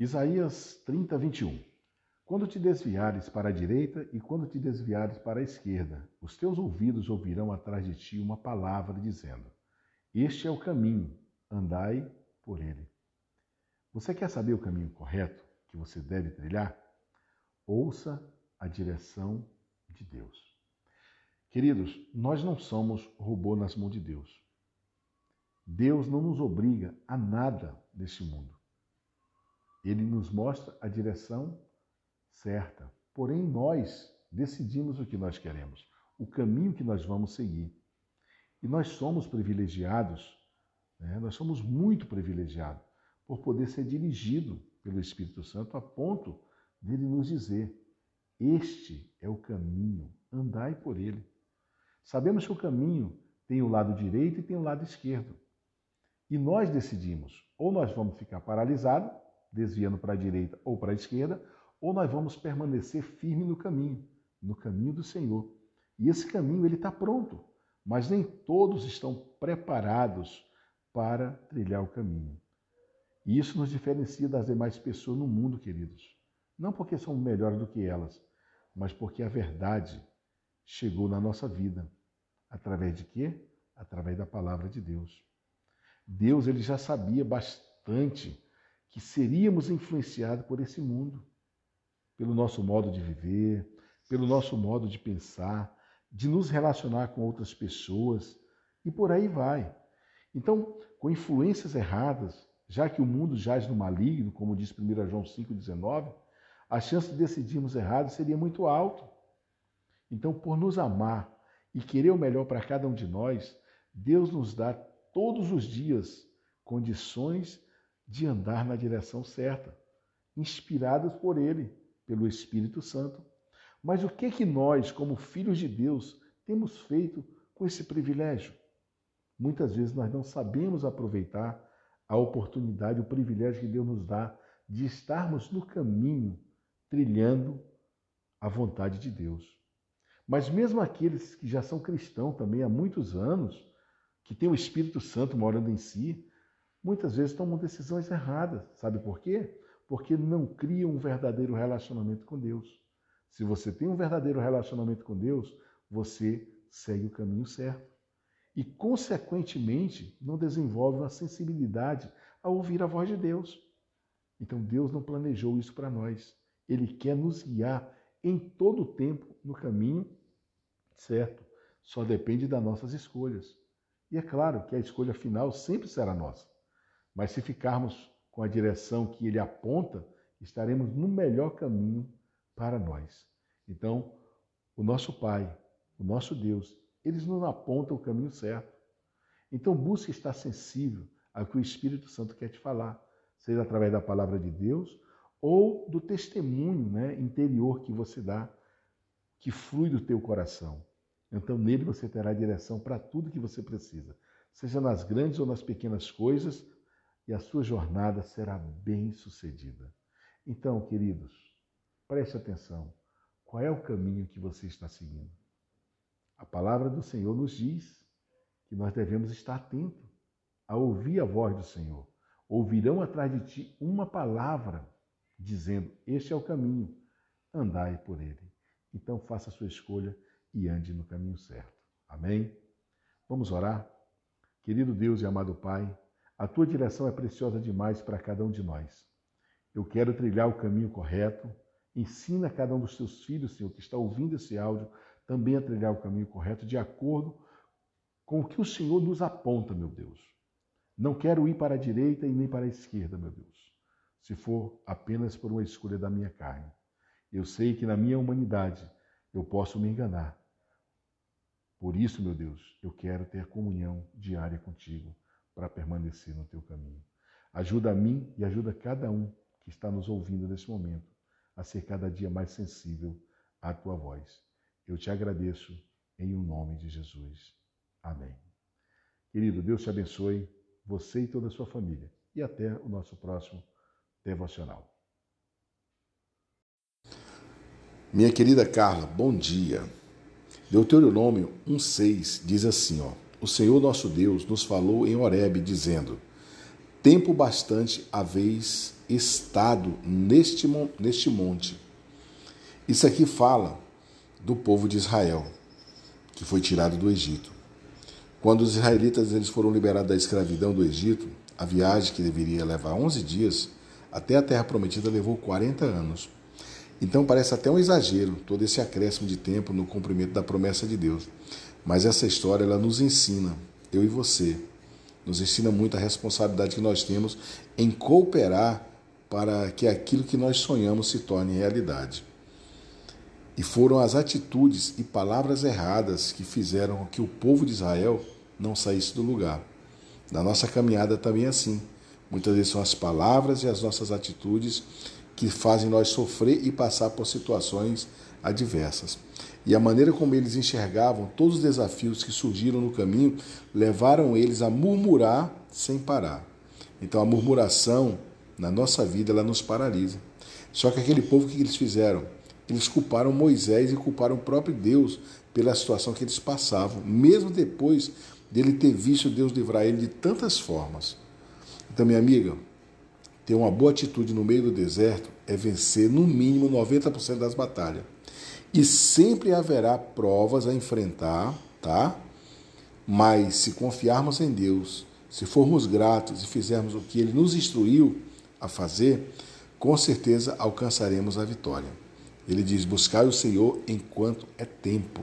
Isaías 30, 21. Quando te desviares para a direita e quando te desviares para a esquerda, os teus ouvidos ouvirão atrás de ti uma palavra dizendo: Este é o caminho, andai por ele. Você quer saber o caminho correto que você deve trilhar? Ouça a direção de Deus. Queridos, nós não somos robô nas mãos de Deus. Deus não nos obriga a nada neste mundo. Ele nos mostra a direção certa. Porém, nós decidimos o que nós queremos, o caminho que nós vamos seguir. E nós somos privilegiados, né? nós somos muito privilegiados por poder ser dirigido pelo Espírito Santo a ponto dele nos dizer: Este é o caminho, andai por ele. Sabemos que o caminho tem o lado direito e tem o lado esquerdo. E nós decidimos, ou nós vamos ficar paralisados desviando para a direita ou para a esquerda, ou nós vamos permanecer firme no caminho, no caminho do Senhor. E esse caminho ele está pronto, mas nem todos estão preparados para trilhar o caminho. E isso nos diferencia das demais pessoas no mundo, queridos. Não porque somos melhores do que elas, mas porque a verdade chegou na nossa vida. Através de quê? Através da palavra de Deus. Deus ele já sabia bastante que seríamos influenciados por esse mundo, pelo nosso modo de viver, pelo nosso modo de pensar, de nos relacionar com outras pessoas e por aí vai. Então, com influências erradas, já que o mundo jaz no maligno, como diz 1 João 5,19, a chance de decidirmos errado seria muito alta. Então, por nos amar e querer o melhor para cada um de nós, Deus nos dá todos os dias condições de andar na direção certa, inspirados por Ele, pelo Espírito Santo. Mas o que que nós, como filhos de Deus, temos feito com esse privilégio? Muitas vezes nós não sabemos aproveitar a oportunidade, o privilégio que Deus nos dá de estarmos no caminho, trilhando a vontade de Deus. Mas mesmo aqueles que já são cristãos também há muitos anos, que têm o Espírito Santo morando em si, muitas vezes tomam decisões erradas. Sabe por quê? Porque não criam um verdadeiro relacionamento com Deus. Se você tem um verdadeiro relacionamento com Deus, você segue o caminho certo. E, consequentemente, não desenvolve uma sensibilidade a ouvir a voz de Deus. Então, Deus não planejou isso para nós. Ele quer nos guiar em todo o tempo no caminho certo. Só depende das nossas escolhas. E é claro que a escolha final sempre será nossa. Mas se ficarmos com a direção que ele aponta, estaremos no melhor caminho para nós. Então, o nosso Pai, o nosso Deus, eles nos apontam o caminho certo. Então, busque estar sensível ao que o Espírito Santo quer te falar, seja através da palavra de Deus ou do testemunho né, interior que você dá, que flui do teu coração. Então, nele você terá direção para tudo que você precisa, seja nas grandes ou nas pequenas coisas, e a sua jornada será bem sucedida. Então, queridos, preste atenção. Qual é o caminho que você está seguindo? A palavra do Senhor nos diz que nós devemos estar atentos a ouvir a voz do Senhor. Ouvirão atrás de ti uma palavra dizendo: Este é o caminho, andai por ele. Então faça a sua escolha e ande no caminho certo. Amém? Vamos orar? Querido Deus e amado Pai, a tua direção é preciosa demais para cada um de nós. Eu quero trilhar o caminho correto. Ensina cada um dos teus filhos, Senhor, que está ouvindo esse áudio, também a trilhar o caminho correto, de acordo com o que o Senhor nos aponta, meu Deus. Não quero ir para a direita e nem para a esquerda, meu Deus, se for apenas por uma escolha da minha carne. Eu sei que na minha humanidade eu posso me enganar. Por isso, meu Deus, eu quero ter comunhão diária contigo para permanecer no teu caminho. Ajuda a mim e ajuda cada um que está nos ouvindo nesse momento a ser cada dia mais sensível à tua voz. Eu te agradeço em o um nome de Jesus. Amém. Querido, Deus te abençoe, você e toda a sua família. E até o nosso próximo devocional. Minha querida Carla, bom dia. Deuteronômio 1,6 diz assim, ó o Senhor nosso Deus nos falou em Horebe, dizendo: Tempo bastante haveis estado neste, neste monte. Isso aqui fala do povo de Israel, que foi tirado do Egito. Quando os israelitas eles foram liberados da escravidão do Egito, a viagem que deveria levar 11 dias até a terra prometida levou 40 anos. Então parece até um exagero todo esse acréscimo de tempo no cumprimento da promessa de Deus. Mas essa história ela nos ensina, eu e você, nos ensina muito a responsabilidade que nós temos em cooperar para que aquilo que nós sonhamos se torne realidade. E foram as atitudes e palavras erradas que fizeram que o povo de Israel não saísse do lugar. Na nossa caminhada também é assim. Muitas vezes são as palavras e as nossas atitudes que fazem nós sofrer e passar por situações adversas. E a maneira como eles enxergavam todos os desafios que surgiram no caminho levaram eles a murmurar sem parar. Então a murmuração na nossa vida ela nos paralisa. Só que aquele povo que eles fizeram? Eles culparam Moisés e culparam o próprio Deus pela situação que eles passavam, mesmo depois dele ter visto Deus livrar ele de tantas formas. Então, minha amiga, ter uma boa atitude no meio do deserto é vencer no mínimo 90% das batalhas. E sempre haverá provas a enfrentar, tá? Mas se confiarmos em Deus, se formos gratos e fizermos o que ele nos instruiu a fazer, com certeza alcançaremos a vitória. Ele diz: Buscai o Senhor enquanto é tempo.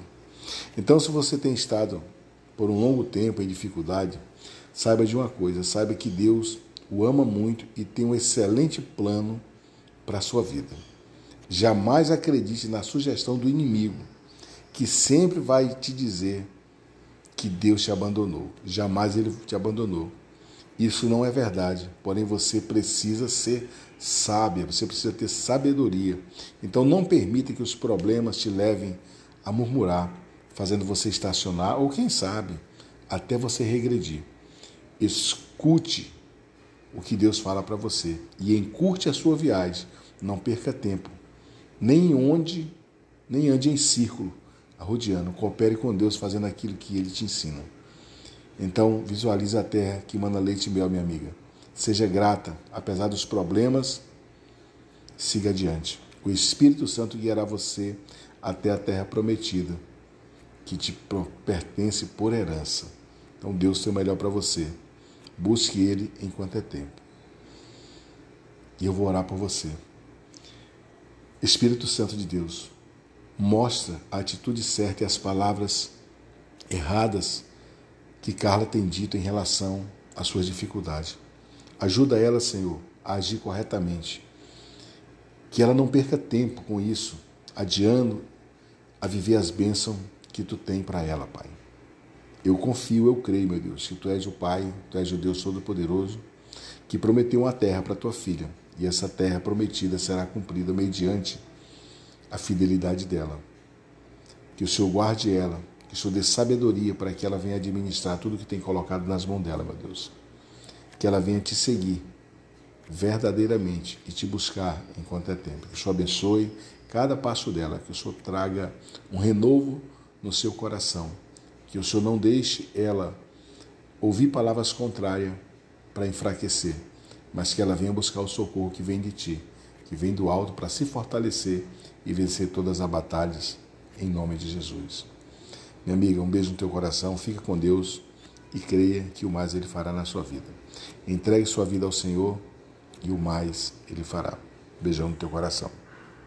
Então, se você tem estado por um longo tempo em dificuldade, saiba de uma coisa: saiba que Deus o ama muito e tem um excelente plano para a sua vida. Jamais acredite na sugestão do inimigo, que sempre vai te dizer que Deus te abandonou. Jamais ele te abandonou. Isso não é verdade, porém você precisa ser sábia, você precisa ter sabedoria. Então não permita que os problemas te levem a murmurar, fazendo você estacionar ou quem sabe até você regredir. Escute o que Deus fala para você e encurte a sua viagem. Não perca tempo, nem onde, nem ande em círculo, arrodeando. Coopere com Deus fazendo aquilo que Ele te ensina. Então, visualize a terra que manda leite e mel, minha amiga. Seja grata, apesar dos problemas, siga adiante. O Espírito Santo guiará você até a terra prometida, que te pertence por herança. Então, Deus tem o melhor para você. Busque Ele enquanto é tempo. E eu vou orar por você. Espírito Santo de Deus, mostra a atitude certa e as palavras erradas que Carla tem dito em relação às suas dificuldades. Ajuda ela, Senhor, a agir corretamente. Que ela não perca tempo com isso, adiando a viver as bênçãos que tu tem para ela, Pai. Eu confio, eu creio, meu Deus, que tu és o Pai, tu és o Deus Todo-Poderoso, que prometeu uma terra para tua filha, e essa terra prometida será cumprida mediante a fidelidade dela. Que o Senhor guarde ela, que o Senhor dê sabedoria para que ela venha administrar tudo que tem colocado nas mãos dela, meu Deus. Que ela venha te seguir verdadeiramente e te buscar enquanto é tempo. Que o Senhor abençoe cada passo dela, que o Senhor traga um renovo no seu coração que o Senhor não deixe ela ouvir palavras contrárias para enfraquecer, mas que ela venha buscar o socorro que vem de ti, que vem do alto para se fortalecer e vencer todas as batalhas, em nome de Jesus. Minha amiga, um beijo no teu coração, fica com Deus e creia que o mais Ele fará na sua vida. Entregue sua vida ao Senhor e o mais Ele fará. Beijão no teu coração.